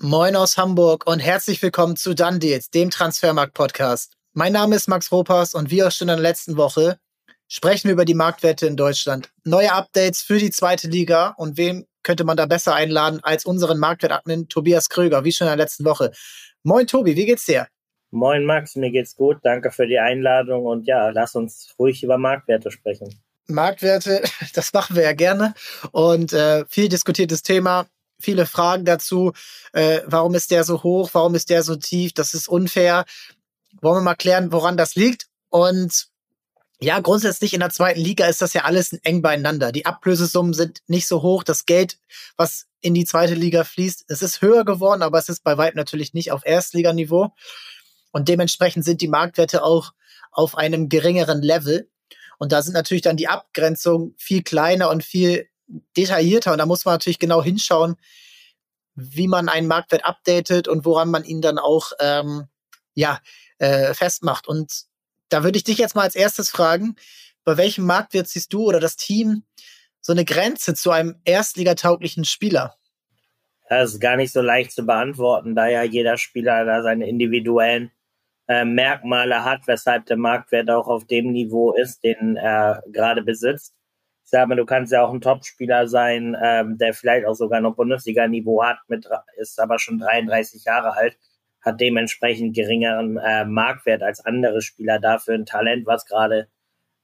Moin aus Hamburg und herzlich willkommen zu Done Deals, dem Transfermarkt-Podcast. Mein Name ist Max Ropas und wie auch schon in der letzten Woche sprechen wir über die Marktwerte in Deutschland. Neue Updates für die zweite Liga und wem könnte man da besser einladen als unseren Marktwertadmin Tobias Kröger, wie schon in der letzten Woche. Moin Tobi, wie geht's dir? Moin Max, mir geht's gut. Danke für die Einladung und ja, lass uns ruhig über Marktwerte sprechen. Marktwerte, das machen wir ja gerne und äh, viel diskutiertes Thema viele Fragen dazu. Äh, warum ist der so hoch? Warum ist der so tief? Das ist unfair. Wollen wir mal klären, woran das liegt? Und ja, grundsätzlich in der zweiten Liga ist das ja alles eng beieinander. Die Ablösesummen sind nicht so hoch. Das Geld, was in die zweite Liga fließt, es ist höher geworden, aber es ist bei weitem natürlich nicht auf Erstliganiveau. Und dementsprechend sind die Marktwerte auch auf einem geringeren Level. Und da sind natürlich dann die Abgrenzungen viel kleiner und viel detaillierter und da muss man natürlich genau hinschauen, wie man einen Marktwert updatet und woran man ihn dann auch ähm, ja, äh, festmacht. Und da würde ich dich jetzt mal als erstes fragen, bei welchem Marktwert siehst du oder das Team so eine Grenze zu einem erstligatauglichen Spieler? Das ist gar nicht so leicht zu beantworten, da ja jeder Spieler da seine individuellen äh, Merkmale hat, weshalb der Marktwert auch auf dem Niveau ist, den er gerade besitzt ich sag mal, du kannst ja auch ein Topspieler sein, ähm, der vielleicht auch sogar noch Bundesliga-Niveau hat, mit, ist aber schon 33 Jahre alt, hat dementsprechend geringeren äh, Marktwert als andere Spieler dafür ein Talent, was gerade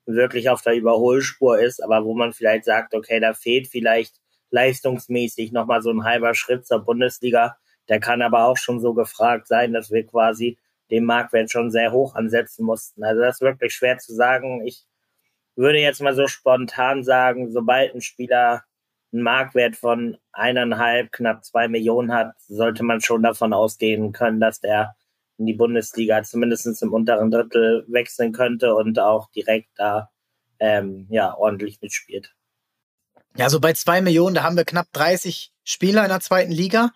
wirklich auf der Überholspur ist, aber wo man vielleicht sagt, okay, da fehlt vielleicht leistungsmäßig nochmal so ein halber Schritt zur Bundesliga. Der kann aber auch schon so gefragt sein, dass wir quasi den Marktwert schon sehr hoch ansetzen mussten. Also das ist wirklich schwer zu sagen. Ich würde jetzt mal so spontan sagen, sobald ein Spieler einen Marktwert von eineinhalb, knapp zwei Millionen hat, sollte man schon davon ausgehen können, dass der in die Bundesliga zumindest im unteren Drittel wechseln könnte und auch direkt da ähm, ja ordentlich mitspielt. Ja, so bei zwei Millionen, da haben wir knapp 30 Spieler in der zweiten Liga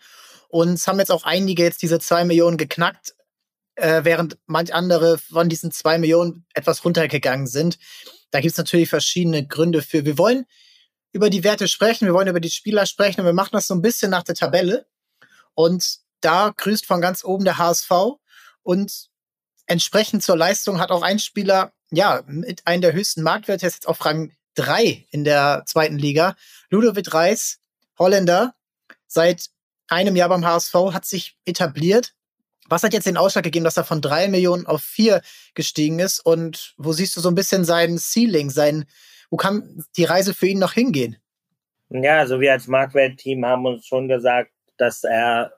und es haben jetzt auch einige jetzt diese zwei Millionen geknackt, äh, während manch andere von diesen zwei Millionen etwas runtergegangen sind. Da gibt es natürlich verschiedene Gründe für. Wir wollen über die Werte sprechen, wir wollen über die Spieler sprechen und wir machen das so ein bisschen nach der Tabelle. Und da grüßt von ganz oben der HSV und entsprechend zur Leistung hat auch ein Spieler, ja, mit einem der höchsten Marktwerte, ist jetzt auf Rang 3 in der zweiten Liga. Ludovic Reis, Holländer, seit einem Jahr beim HSV, hat sich etabliert, was hat jetzt den Ausschlag gegeben, dass er von drei Millionen auf vier gestiegen ist? Und wo siehst du so ein bisschen sein Ceiling, sein, wo kann die Reise für ihn noch hingehen? Ja, also wir als Marktwert-Team haben uns schon gesagt, dass er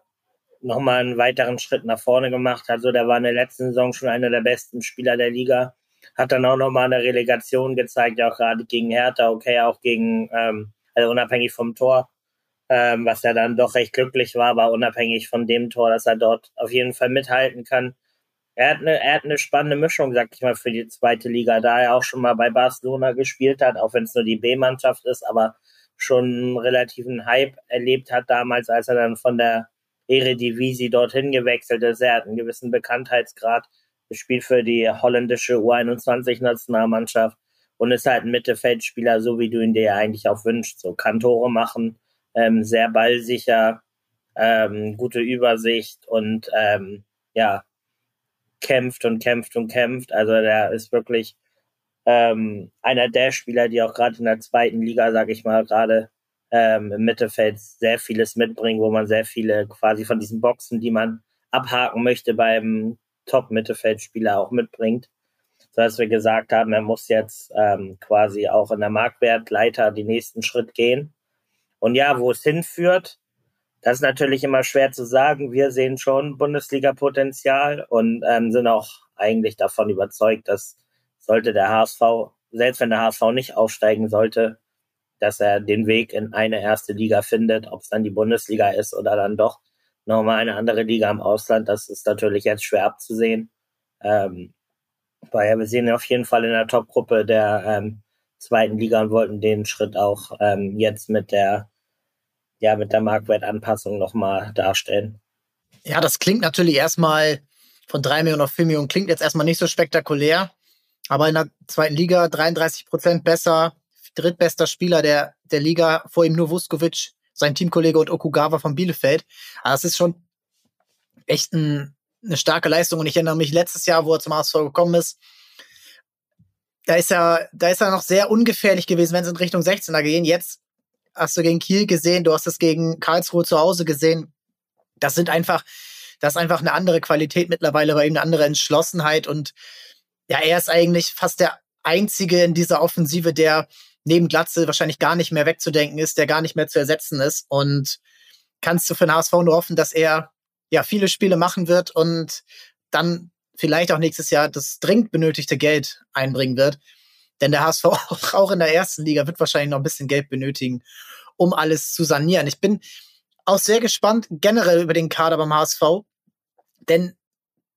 nochmal einen weiteren Schritt nach vorne gemacht hat. Also der war in der letzten Saison schon einer der besten Spieler der Liga. Hat dann auch nochmal eine Relegation gezeigt, auch gerade gegen Hertha, okay, auch gegen, ähm, also unabhängig vom Tor ähm, was ja dann doch recht glücklich war, aber unabhängig von dem Tor, dass er dort auf jeden Fall mithalten kann. Er hat eine, er hat eine spannende Mischung, sag ich mal, für die zweite Liga, da er auch schon mal bei Barcelona gespielt hat, auch wenn es nur die B-Mannschaft ist, aber schon einen relativen Hype erlebt hat damals, als er dann von der Eredivisie dorthin gewechselt ist. Er hat einen gewissen Bekanntheitsgrad, gespielt für die holländische U21-Nationalmannschaft und ist halt ein Mittelfeldspieler, so wie du ihn dir eigentlich auch wünschst. So kann Tore machen, ähm, sehr ballsicher, ähm, gute Übersicht und ähm, ja, kämpft und kämpft und kämpft. Also der ist wirklich ähm, einer der Spieler, die auch gerade in der zweiten Liga, sag ich mal, gerade ähm, im Mittelfeld sehr vieles mitbringen, wo man sehr viele quasi von diesen Boxen, die man abhaken möchte beim Top-Mittelfeldspieler auch mitbringt. So dass wir gesagt haben, er muss jetzt ähm, quasi auch in der Marktwertleiter den nächsten Schritt gehen. Und ja, wo es hinführt, das ist natürlich immer schwer zu sagen. Wir sehen schon Bundesliga-Potenzial und ähm, sind auch eigentlich davon überzeugt, dass sollte der HSV, selbst wenn der HSV nicht aufsteigen sollte, dass er den Weg in eine erste Liga findet, ob es dann die Bundesliga ist oder dann doch nochmal eine andere Liga im Ausland. Das ist natürlich jetzt schwer abzusehen. Ähm, ja, wir sehen auf jeden Fall in der Top-Gruppe der ähm, zweiten Liga und wollten den Schritt auch ähm, jetzt mit der ja mit der Marktwertanpassung nochmal darstellen. Ja, das klingt natürlich erstmal von drei Millionen auf vier Millionen klingt jetzt erstmal nicht so spektakulär, aber in der zweiten Liga 33 Prozent besser, drittbester Spieler der, der Liga, vor ihm nur Vuskovic, sein Teamkollege und Okugawa von Bielefeld. Also das ist schon echt ein, eine starke Leistung. Und ich erinnere mich letztes Jahr, wo er zum HSV gekommen ist, da ist er, da ist er noch sehr ungefährlich gewesen, wenn es in Richtung 16er gehen. Jetzt hast du gegen Kiel gesehen, du hast es gegen Karlsruhe zu Hause gesehen. Das sind einfach, das ist einfach eine andere Qualität mittlerweile bei ihm, eine andere Entschlossenheit und ja, er ist eigentlich fast der einzige in dieser Offensive, der neben Glatze wahrscheinlich gar nicht mehr wegzudenken ist, der gar nicht mehr zu ersetzen ist und kannst du für den HSV nur hoffen, dass er ja viele Spiele machen wird und dann vielleicht auch nächstes Jahr das dringend benötigte Geld einbringen wird. Denn der HSV auch in der ersten Liga wird wahrscheinlich noch ein bisschen Geld benötigen, um alles zu sanieren. Ich bin auch sehr gespannt generell über den Kader beim HSV, denn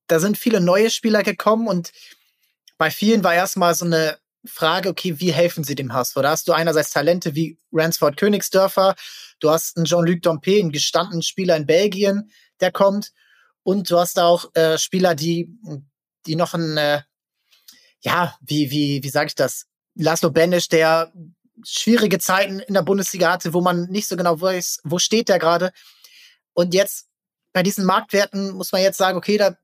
da sind viele neue Spieler gekommen und bei vielen war erstmal so eine Frage, okay, wie helfen sie dem HSV? Da hast du einerseits Talente wie Ransford Königsdörfer, du hast einen Jean-Luc Dompe, einen gestandenen Spieler in Belgien, der kommt, und du hast auch äh, Spieler, die, die noch ein, äh, ja, wie, wie, wie sage ich das? Laszlo Benisch, der schwierige Zeiten in der Bundesliga hatte, wo man nicht so genau weiß, wo steht der gerade. Und jetzt bei diesen Marktwerten muss man jetzt sagen, okay, da,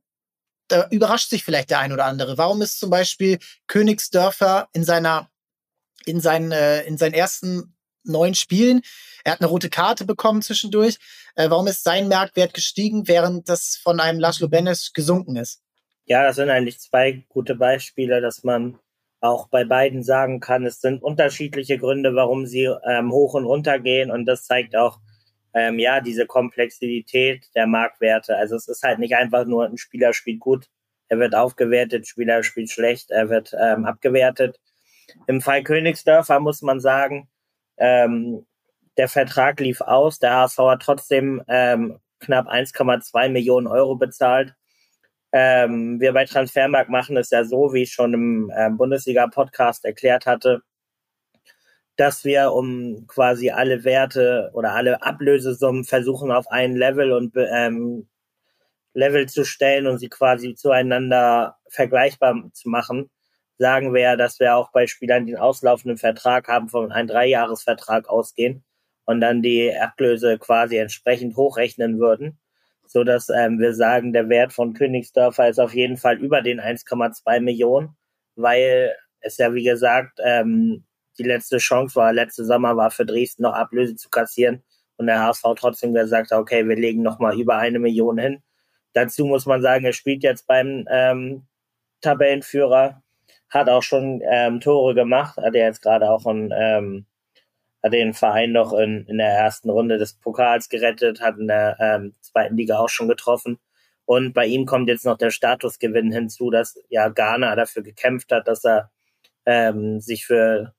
da überrascht sich vielleicht der ein oder andere. Warum ist zum Beispiel Königsdörfer in seiner, in seinen, äh, in seinen ersten neun Spielen, er hat eine rote Karte bekommen zwischendurch, äh, warum ist sein Marktwert gestiegen, während das von einem Laszlo Benes gesunken ist? Ja, das sind eigentlich zwei gute Beispiele, dass man auch bei beiden sagen kann, es sind unterschiedliche Gründe, warum sie ähm, hoch und runter gehen und das zeigt auch ähm, ja diese Komplexität der Marktwerte. Also es ist halt nicht einfach nur ein Spieler spielt gut, er wird aufgewertet, Spieler spielt schlecht, er wird ähm, abgewertet. Im Fall Königsdörfer muss man sagen, ähm, der Vertrag lief aus, der HSV hat trotzdem ähm, knapp 1,2 Millionen Euro bezahlt. Ähm, wir bei Transfermarkt machen es ja so, wie ich schon im äh, Bundesliga-Podcast erklärt hatte, dass wir um quasi alle Werte oder alle Ablösesummen versuchen auf ein Level und ähm, Level zu stellen und sie quasi zueinander vergleichbar zu machen. Sagen wir ja, dass wir auch bei Spielern, die einen auslaufenden Vertrag haben, von einem Dreijahresvertrag ausgehen und dann die Ablöse quasi entsprechend hochrechnen würden, so dass ähm, wir sagen, der Wert von Königsdörfer ist auf jeden Fall über den 1,2 Millionen, weil es ja wie gesagt ähm, die letzte Chance war, letzte Sommer war für Dresden noch Ablöse zu kassieren und der HSV trotzdem gesagt hat, okay, wir legen noch mal über eine Million hin. Dazu muss man sagen, er spielt jetzt beim ähm, Tabellenführer, hat auch schon ähm, Tore gemacht, hat er jetzt gerade auch ein ähm, hat den Verein noch in, in der ersten Runde des Pokals gerettet, hat in der ähm, zweiten Liga auch schon getroffen. Und bei ihm kommt jetzt noch der Statusgewinn hinzu, dass ja Ghana dafür gekämpft hat, dass er ähm, sich für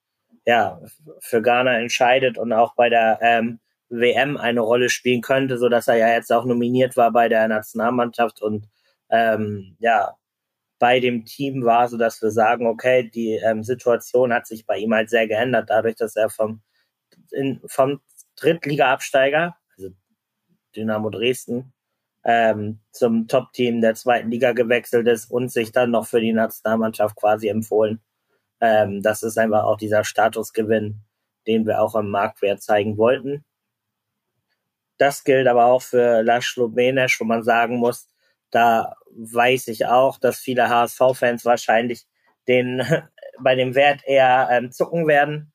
ja für Ghana entscheidet und auch bei der ähm, WM eine Rolle spielen könnte, so dass er ja jetzt auch nominiert war bei der Nationalmannschaft und ähm, ja bei dem Team war, so dass wir sagen, okay, die ähm, Situation hat sich bei ihm halt sehr geändert, dadurch, dass er vom in, vom Drittliga-Absteiger, also Dynamo Dresden, ähm, zum Top-Team der zweiten Liga gewechselt ist und sich dann noch für die Nationalmannschaft quasi empfohlen. Ähm, das ist einfach auch dieser Statusgewinn, den wir auch am Marktwert zeigen wollten. Das gilt aber auch für Laszlo Benesch, wo man sagen muss, da weiß ich auch, dass viele HSV-Fans wahrscheinlich den bei dem Wert eher ähm, zucken werden,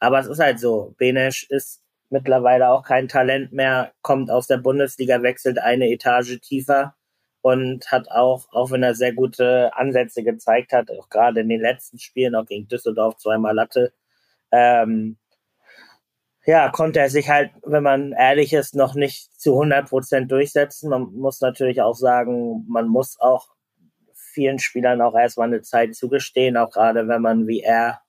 aber es ist halt so. Benesch ist mittlerweile auch kein Talent mehr, kommt aus der Bundesliga, wechselt eine Etage tiefer und hat auch, auch wenn er sehr gute Ansätze gezeigt hat, auch gerade in den letzten Spielen, auch gegen Düsseldorf zweimal Latte, ähm, ja, konnte er sich halt, wenn man ehrlich ist, noch nicht zu 100 Prozent durchsetzen. Man muss natürlich auch sagen, man muss auch vielen Spielern auch erstmal eine Zeit zugestehen, auch gerade wenn man wie er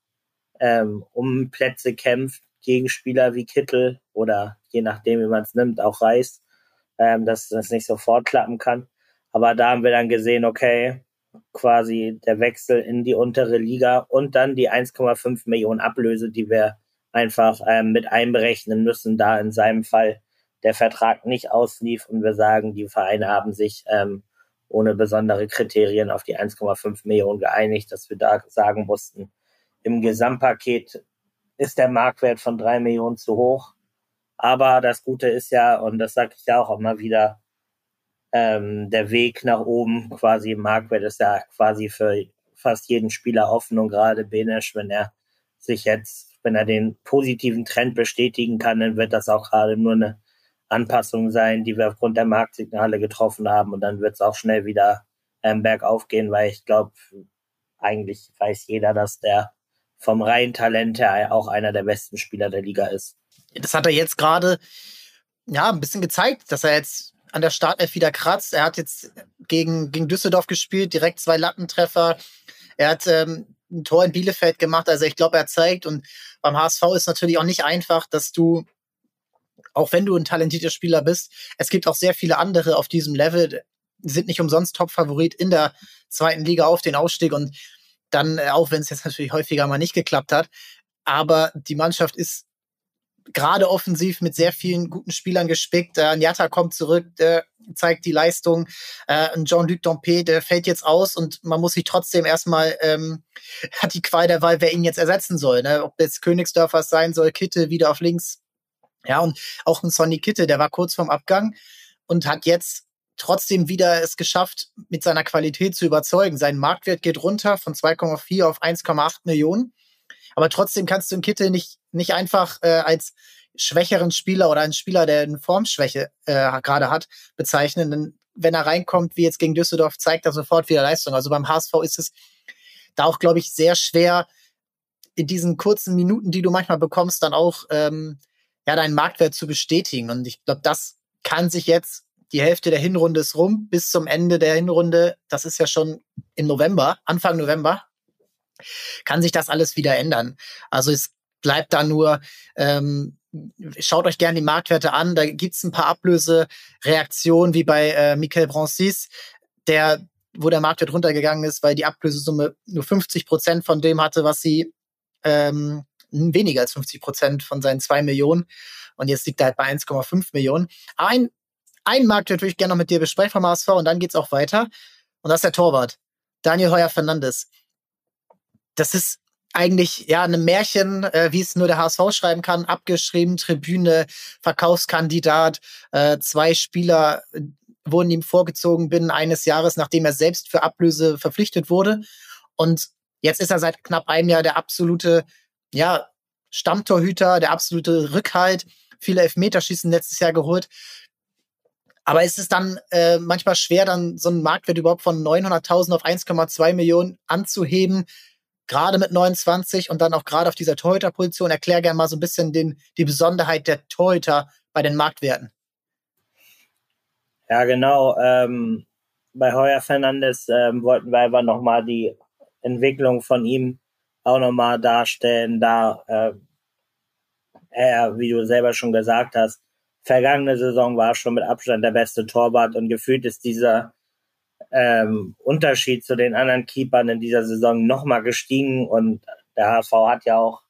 ähm, um Plätze kämpft, gegen Spieler wie Kittel oder je nachdem, wie man es nimmt, auch Reis, ähm, dass das nicht sofort klappen kann. Aber da haben wir dann gesehen, okay, quasi der Wechsel in die untere Liga und dann die 1,5 Millionen Ablöse, die wir einfach ähm, mit einberechnen müssen, da in seinem Fall der Vertrag nicht auslief und wir sagen, die Vereine haben sich ähm, ohne besondere Kriterien auf die 1,5 Millionen geeinigt, dass wir da sagen mussten, im Gesamtpaket ist der Marktwert von drei Millionen zu hoch. Aber das Gute ist ja, und das sage ich ja auch immer wieder, ähm, der Weg nach oben quasi im Marktwert ist ja quasi für fast jeden Spieler offen und gerade Benesch, wenn er sich jetzt, wenn er den positiven Trend bestätigen kann, dann wird das auch gerade nur eine Anpassung sein, die wir aufgrund der Marktsignale getroffen haben und dann wird es auch schnell wieder ähm, bergauf gehen, weil ich glaube, eigentlich weiß jeder, dass der vom reinen Talent her auch einer der besten Spieler der Liga ist. Das hat er jetzt gerade ja ein bisschen gezeigt, dass er jetzt an der Startelf wieder kratzt. Er hat jetzt gegen, gegen Düsseldorf gespielt, direkt zwei Lattentreffer. Er hat ähm, ein Tor in Bielefeld gemacht. Also ich glaube, er zeigt und beim HSV ist natürlich auch nicht einfach, dass du, auch wenn du ein talentierter Spieler bist, es gibt auch sehr viele andere auf diesem Level, sind nicht umsonst Top-Favorit in der zweiten Liga auf den Ausstieg und dann, äh, auch wenn es jetzt natürlich häufiger mal nicht geklappt hat, aber die Mannschaft ist gerade offensiv mit sehr vielen guten Spielern gespickt. Äh, Njata kommt zurück, der zeigt die Leistung. Äh, Jean-Luc Dompe, der fällt jetzt aus und man muss sich trotzdem erstmal, ähm, hat die Qual der Wahl, wer ihn jetzt ersetzen soll. Ne? Ob jetzt Königsdörfer sein soll, Kitte wieder auf links. Ja, und auch ein Sonny Kitte, der war kurz vorm Abgang und hat jetzt trotzdem wieder es geschafft, mit seiner Qualität zu überzeugen. Sein Marktwert geht runter von 2,4 auf 1,8 Millionen. Aber trotzdem kannst du einen Kittel nicht, nicht einfach äh, als schwächeren Spieler oder einen Spieler, der eine Formschwäche äh, gerade hat, bezeichnen. Denn wenn er reinkommt, wie jetzt gegen Düsseldorf, zeigt er sofort wieder Leistung. Also beim HSV ist es da auch, glaube ich, sehr schwer, in diesen kurzen Minuten, die du manchmal bekommst, dann auch ähm, ja deinen Marktwert zu bestätigen. Und ich glaube, das kann sich jetzt die Hälfte der Hinrunde ist rum bis zum Ende der Hinrunde. Das ist ja schon im November, Anfang November kann sich das alles wieder ändern. Also es bleibt da nur, ähm, schaut euch gerne die Marktwerte an. Da gibt's ein paar Ablösereaktionen, wie bei äh, Michael Brancis, der, wo der Marktwert runtergegangen ist, weil die Ablösesumme nur 50 Prozent von dem hatte, was sie ähm, weniger als 50 Prozent von seinen zwei Millionen. Und jetzt liegt er halt bei 1,5 Millionen. Ein, ein Marktwert würde ich gerne noch mit dir besprechen vom HSV und dann geht's auch weiter. Und das ist der Torwart. Daniel Heuer Fernandes das ist eigentlich ja eine Märchen, äh, wie es nur der HSV schreiben kann, abgeschrieben, Tribüne, Verkaufskandidat, äh, zwei Spieler äh, wurden ihm vorgezogen binnen eines Jahres, nachdem er selbst für Ablöse verpflichtet wurde. Und jetzt ist er seit knapp einem Jahr der absolute, ja, Stammtorhüter, der absolute Rückhalt, viele Elfmeterschießen letztes Jahr geholt. Aber ist es dann äh, manchmal schwer, dann so einen Marktwert überhaupt von 900.000 auf 1,2 Millionen anzuheben, gerade mit 29 und dann auch gerade auf dieser Torhüter-Position. Erklär gerne mal so ein bisschen den, die Besonderheit der Torhüter bei den Marktwerten. Ja, genau. Ähm, bei Heuer Fernandes ähm, wollten wir einfach nochmal die Entwicklung von ihm auch nochmal darstellen, da äh, er, wie du selber schon gesagt hast, vergangene Saison war schon mit Abstand der beste Torwart und gefühlt ist dieser ähm, Unterschied zu den anderen Keepern in dieser Saison nochmal gestiegen und der HSV hat ja auch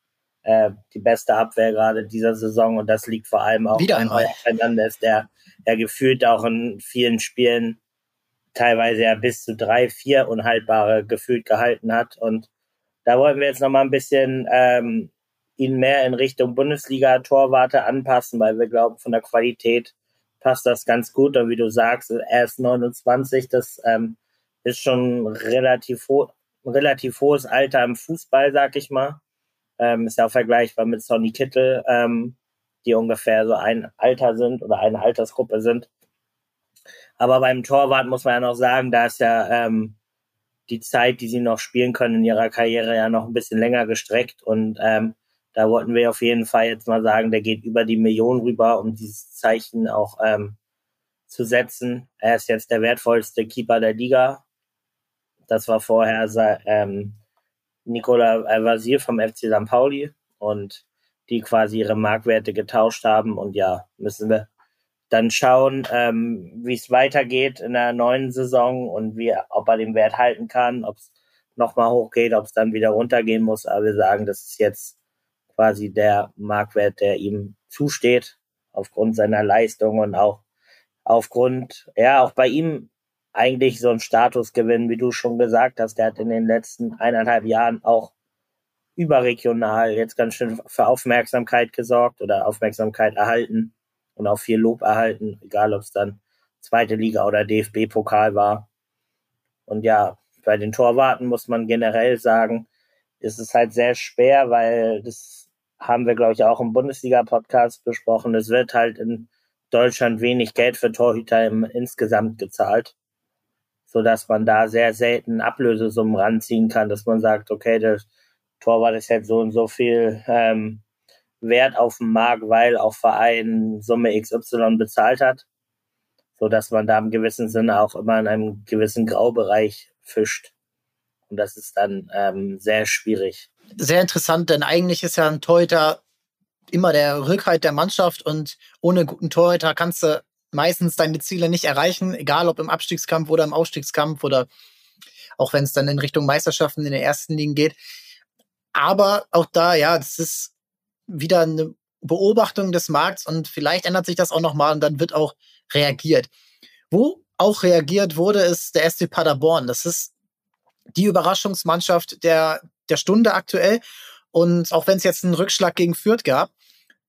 äh, die beste Abwehr gerade dieser Saison und das liegt vor allem auch Wieder an Fernandes, der, der gefühlt auch in vielen Spielen teilweise ja bis zu drei, vier unhaltbare gefühlt gehalten hat und da wollten wir jetzt nochmal ein bisschen ähm, ihn mehr in Richtung Bundesliga-Torwarte anpassen, weil wir glauben, von der Qualität passt das ganz gut. Und wie du sagst, er ist 29, das ähm, ist schon relativ, ho relativ hohes Alter im Fußball, sag ich mal. Ähm, ist ja auch vergleichbar mit Sonny Kittel, ähm, die ungefähr so ein Alter sind oder eine Altersgruppe sind. Aber beim Torwart muss man ja noch sagen, da ist ja ähm, die Zeit, die sie noch spielen können in ihrer Karriere, ja noch ein bisschen länger gestreckt. Und ähm, da wollten wir auf jeden Fall jetzt mal sagen, der geht über die Million rüber, um dieses Zeichen auch ähm, zu setzen. Er ist jetzt der wertvollste Keeper der Liga. Das war vorher ähm, Nicola Vasil vom FC St. Pauli und die quasi ihre Marktwerte getauscht haben. Und ja, müssen wir dann schauen, ähm, wie es weitergeht in der neuen Saison und wie, ob er den Wert halten kann, ob es nochmal hochgeht, ob es dann wieder runtergehen muss. Aber wir sagen, das ist jetzt quasi der Marktwert, der ihm zusteht, aufgrund seiner Leistung und auch aufgrund, ja, auch bei ihm eigentlich so ein Statusgewinn, wie du schon gesagt hast. Der hat in den letzten eineinhalb Jahren auch überregional jetzt ganz schön für Aufmerksamkeit gesorgt oder Aufmerksamkeit erhalten und auch viel Lob erhalten, egal ob es dann zweite Liga oder DFB-Pokal war. Und ja, bei den Torwarten muss man generell sagen, ist es halt sehr schwer, weil das haben wir, glaube ich, auch im Bundesliga-Podcast besprochen. Es wird halt in Deutschland wenig Geld für Torhüter im, insgesamt gezahlt, so dass man da sehr selten Ablösesummen ranziehen kann, dass man sagt, okay, der Torwart ist jetzt so und so viel ähm, Wert auf dem Markt, weil auch Verein Summe XY bezahlt hat, so dass man da im gewissen Sinne auch immer in einem gewissen Graubereich fischt. Und das ist dann ähm, sehr schwierig. Sehr interessant, denn eigentlich ist ja ein Torhüter immer der Rückhalt der Mannschaft und ohne guten Torhüter kannst du meistens deine Ziele nicht erreichen, egal ob im Abstiegskampf oder im Aufstiegskampf oder auch wenn es dann in Richtung Meisterschaften in den ersten Ligen geht. Aber auch da, ja, das ist wieder eine Beobachtung des Markts und vielleicht ändert sich das auch nochmal und dann wird auch reagiert. Wo auch reagiert wurde, ist der SC Paderborn. Das ist die Überraschungsmannschaft der, der Stunde aktuell. Und auch wenn es jetzt einen Rückschlag gegen Fürth gab,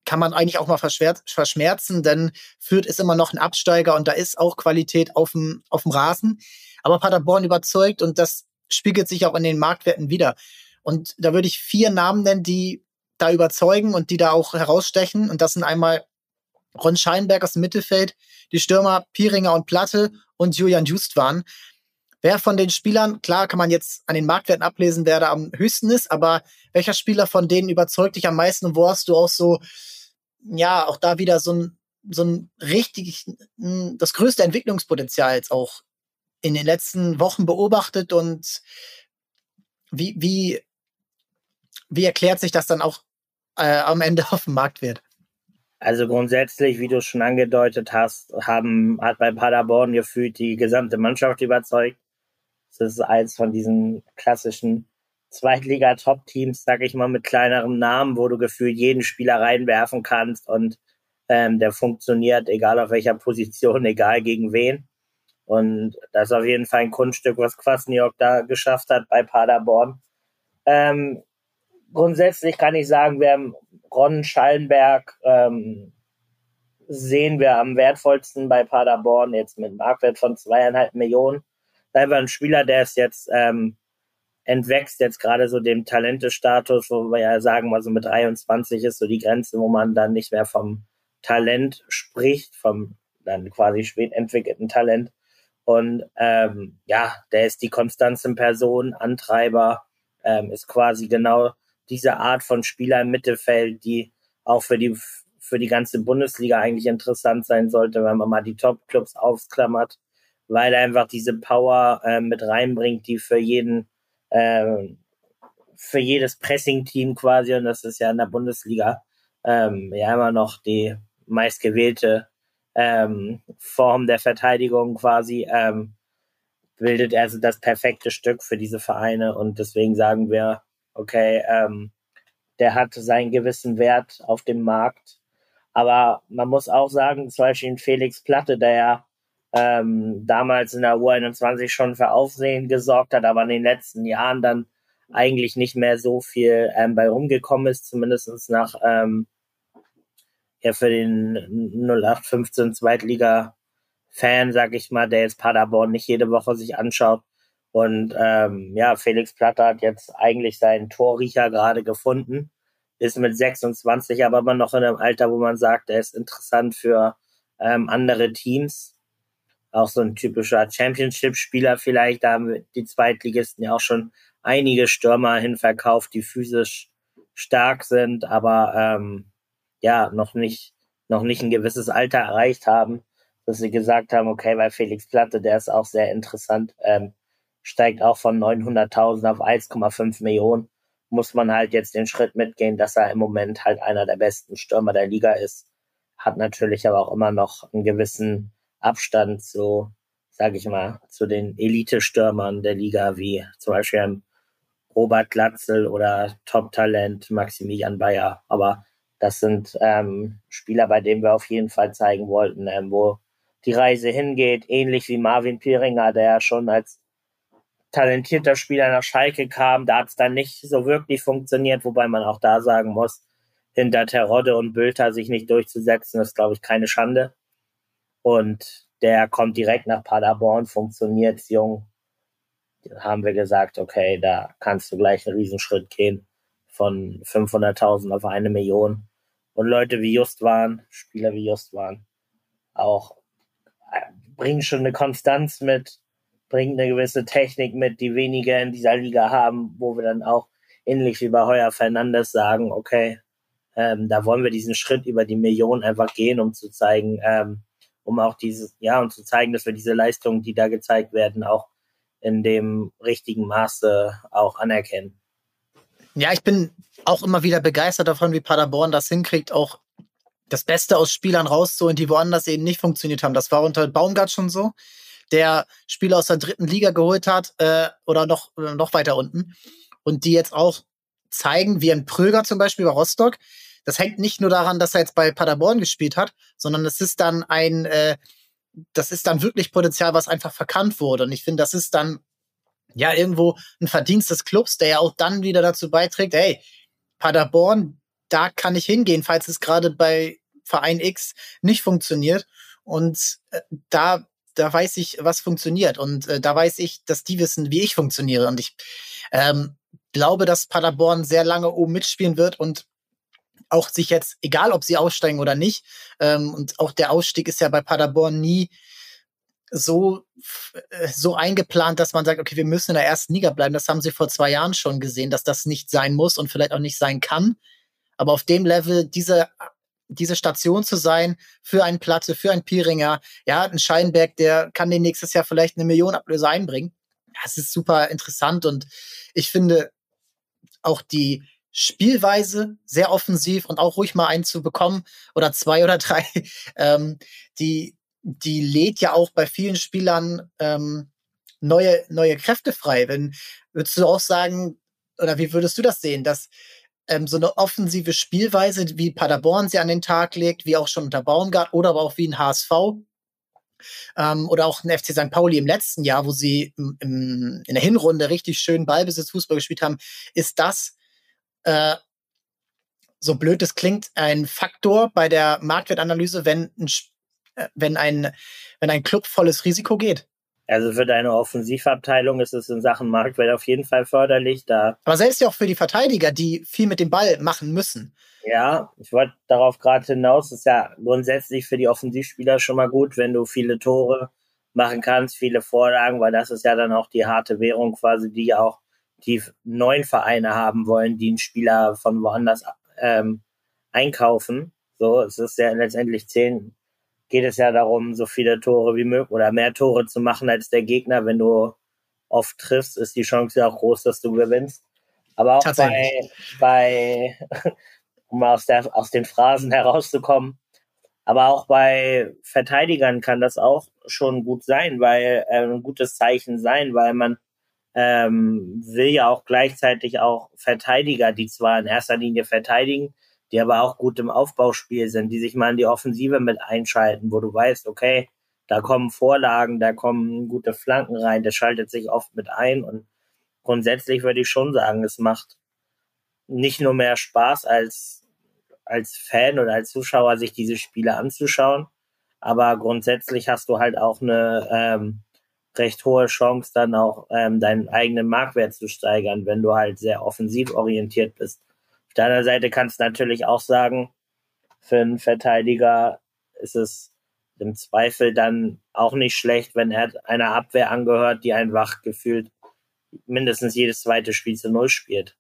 kann man eigentlich auch mal verschmerzen, denn Fürth ist immer noch ein Absteiger und da ist auch Qualität auf dem, Rasen. Aber Paderborn überzeugt und das spiegelt sich auch in den Marktwerten wieder. Und da würde ich vier Namen nennen, die da überzeugen und die da auch herausstechen. Und das sind einmal Ron Scheinberg aus dem Mittelfeld, die Stürmer Pieringer und Platte und Julian Just waren. Wer von den Spielern, klar kann man jetzt an den Marktwerten ablesen, wer da am höchsten ist, aber welcher Spieler von denen überzeugt dich am meisten und wo hast du auch so, ja, auch da wieder so ein, so ein richtig, das größte Entwicklungspotenzial jetzt auch in den letzten Wochen beobachtet und wie, wie, wie erklärt sich das dann auch äh, am Ende auf dem Marktwert? Also grundsätzlich, wie du schon angedeutet hast, haben, hat bei Paderborn gefühlt die gesamte Mannschaft überzeugt. Das ist eins von diesen klassischen Zweitliga-Top-Teams, sag ich mal, mit kleinerem Namen, wo du gefühlt jeden Spieler reinwerfen kannst und ähm, der funktioniert, egal auf welcher Position, egal gegen wen. Und das ist auf jeden Fall ein Kunststück, was Kwasniok da geschafft hat bei Paderborn. Ähm, grundsätzlich kann ich sagen, wir haben Ron Schallenberg ähm, sehen wir am wertvollsten bei Paderborn, jetzt mit einem Marktwert von zweieinhalb Millionen einfach ein Spieler, der ist jetzt ähm, entwächst jetzt gerade so dem Talentestatus, wo wir ja sagen, mal so mit 23 ist so die Grenze, wo man dann nicht mehr vom Talent spricht, vom dann quasi spät entwickelten Talent. Und ähm, ja, der ist die Konstanz in Person, Antreiber, ähm, ist quasi genau diese Art von Spieler im Mittelfeld, die auch für die für die ganze Bundesliga eigentlich interessant sein sollte, wenn man mal die Top-Clubs aufklammert weil er einfach diese Power äh, mit reinbringt, die für jeden, äh, für jedes Pressing-Team quasi, und das ist ja in der Bundesliga ähm, ja immer noch die meistgewählte ähm, Form der Verteidigung quasi, ähm, bildet er also das perfekte Stück für diese Vereine und deswegen sagen wir, okay, ähm, der hat seinen gewissen Wert auf dem Markt. Aber man muss auch sagen, zum Beispiel Felix Platte, der ja ähm, damals in der U21 schon für Aufsehen gesorgt hat, aber in den letzten Jahren dann eigentlich nicht mehr so viel ähm, bei rumgekommen ist, zumindest nach ähm, ja für den 0815 Zweitliga-Fan, sag ich mal, der jetzt Paderborn nicht jede Woche sich anschaut. Und ähm, ja, Felix Platter hat jetzt eigentlich seinen Torriecher gerade gefunden, ist mit 26 aber immer noch in einem Alter, wo man sagt, er ist interessant für ähm, andere Teams auch so ein typischer Championship-Spieler vielleicht. Da haben die Zweitligisten ja auch schon einige Stürmer hinverkauft, die physisch stark sind, aber ähm, ja, noch nicht, noch nicht ein gewisses Alter erreicht haben, dass sie gesagt haben, okay, bei Felix Platte, der ist auch sehr interessant, ähm, steigt auch von 900.000 auf 1,5 Millionen, muss man halt jetzt den Schritt mitgehen, dass er im Moment halt einer der besten Stürmer der Liga ist, hat natürlich aber auch immer noch einen gewissen Abstand so, sage ich mal, zu den Elite-Stürmern der Liga, wie zum Beispiel Robert Glatzel oder Top-Talent Maximilian Bayer. Aber das sind ähm, Spieler, bei denen wir auf jeden Fall zeigen wollten, ähm, wo die Reise hingeht. Ähnlich wie Marvin Pieringer, der schon als talentierter Spieler nach Schalke kam. Da hat es dann nicht so wirklich funktioniert, wobei man auch da sagen muss, hinter Terodde und Bülter sich nicht durchzusetzen, ist, glaube ich, keine Schande. Und der kommt direkt nach Paderborn, funktioniert jung. Da haben wir gesagt, okay, da kannst du gleich einen Riesenschritt gehen von 500.000 auf eine Million. Und Leute wie Just waren, Spieler wie Just waren, auch äh, bringen schon eine Konstanz mit, bringen eine gewisse Technik mit, die wenige in dieser Liga haben, wo wir dann auch ähnlich wie bei Heuer Fernandes sagen, okay, ähm, da wollen wir diesen Schritt über die Million einfach gehen, um zu zeigen, ähm, um auch dieses, ja, und zu zeigen, dass wir diese Leistungen, die da gezeigt werden, auch in dem richtigen Maße auch anerkennen. Ja, ich bin auch immer wieder begeistert davon, wie Paderborn das hinkriegt, auch das Beste aus Spielern rauszuholen, die woanders eben nicht funktioniert haben. Das war unter Baumgart schon so, der Spieler aus der dritten Liga geholt hat äh, oder noch, noch weiter unten und die jetzt auch zeigen, wie ein Pröger zum Beispiel bei Rostock. Das hängt nicht nur daran, dass er jetzt bei Paderborn gespielt hat, sondern es ist dann ein, äh, das ist dann wirklich Potenzial, was einfach verkannt wurde. Und ich finde, das ist dann ja irgendwo ein Verdienst des Clubs, der ja auch dann wieder dazu beiträgt, hey, Paderborn, da kann ich hingehen, falls es gerade bei Verein X nicht funktioniert. Und äh, da, da weiß ich, was funktioniert. Und äh, da weiß ich, dass die wissen, wie ich funktioniere. Und ich ähm, glaube, dass Paderborn sehr lange oben mitspielen wird und auch sich jetzt, egal ob sie aussteigen oder nicht, ähm, und auch der Ausstieg ist ja bei Paderborn nie so, äh, so eingeplant, dass man sagt, okay, wir müssen in der ersten Liga bleiben. Das haben sie vor zwei Jahren schon gesehen, dass das nicht sein muss und vielleicht auch nicht sein kann. Aber auf dem Level diese, diese Station zu sein für einen Platte, für einen Pieringer, ja, ein Scheinberg, der kann den nächstes Jahr vielleicht eine Million Ablöse einbringen. Das ist super interessant und ich finde auch die Spielweise sehr offensiv und auch ruhig mal einen zu bekommen oder zwei oder drei, ähm, die, die lädt ja auch bei vielen Spielern ähm, neue, neue Kräfte frei. Wenn, würdest du auch sagen, oder wie würdest du das sehen, dass ähm, so eine offensive Spielweise, wie Paderborn sie an den Tag legt, wie auch schon unter Baumgart oder aber auch wie ein HSV, ähm, oder auch ein FC St. Pauli im letzten Jahr, wo sie im, im, in der Hinrunde richtig schön Ballbesitzfußball gespielt haben, ist das äh, so blöd es klingt, ein Faktor bei der Marktwertanalyse, wenn ein, äh, wenn ein, wenn ein Club volles Risiko geht. Also für deine Offensivabteilung ist es in Sachen Marktwert auf jeden Fall förderlich. Da Aber selbst ja auch für die Verteidiger, die viel mit dem Ball machen müssen. Ja, ich wollte darauf gerade hinaus, ist ja grundsätzlich für die Offensivspieler schon mal gut, wenn du viele Tore machen kannst, viele Vorlagen, weil das ist ja dann auch die harte Währung quasi, die auch die neuen Vereine haben wollen, die einen Spieler von woanders ähm, einkaufen. So, es ist ja letztendlich zehn, geht es ja darum, so viele Tore wie möglich oder mehr Tore zu machen als der Gegner. Wenn du oft triffst, ist die Chance ja auch groß, dass du gewinnst. Aber auch bei, bei um aus, der, aus den Phrasen herauszukommen, aber auch bei Verteidigern kann das auch schon gut sein, weil äh, ein gutes Zeichen sein, weil man ähm, will ja auch gleichzeitig auch Verteidiger, die zwar in erster Linie verteidigen, die aber auch gut im Aufbauspiel sind, die sich mal in die Offensive mit einschalten, wo du weißt, okay, da kommen Vorlagen, da kommen gute Flanken rein, der schaltet sich oft mit ein und grundsätzlich würde ich schon sagen, es macht nicht nur mehr Spaß als, als Fan oder als Zuschauer, sich diese Spiele anzuschauen, aber grundsätzlich hast du halt auch eine ähm, recht hohe Chance, dann auch ähm, deinen eigenen Marktwert zu steigern, wenn du halt sehr offensiv orientiert bist. Auf deiner Seite kannst du natürlich auch sagen, für einen Verteidiger ist es im Zweifel dann auch nicht schlecht, wenn er einer Abwehr angehört, die einfach gefühlt mindestens jedes zweite Spiel zu Null spielt.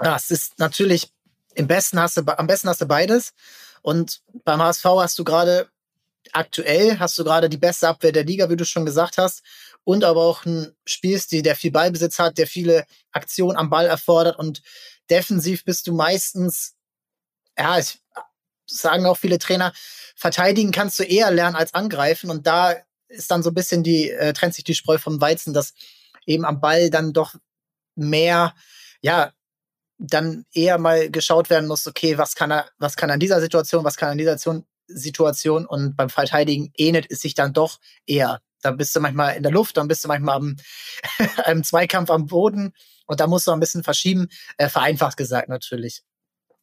Ja, es ist natürlich im besten hast du, am besten hast du beides. Und beim HSV hast du gerade aktuell hast du gerade die beste Abwehr der Liga, wie du schon gesagt hast, und aber auch ein Spielstil, der viel Ballbesitz hat, der viele Aktionen am Ball erfordert und defensiv bist du meistens, ja, ich, sagen auch viele Trainer, verteidigen kannst du eher lernen als angreifen und da ist dann so ein bisschen die, äh, trennt sich die Spreu vom Weizen, dass eben am Ball dann doch mehr, ja, dann eher mal geschaut werden muss, okay, was kann er, was kann er in dieser Situation, was kann er in dieser Situation, Situation und beim Verteidigen ähnelt es sich dann doch eher. Da bist du manchmal in der Luft, dann bist du manchmal am, im Zweikampf am Boden und da musst du ein bisschen verschieben, äh, vereinfacht gesagt natürlich.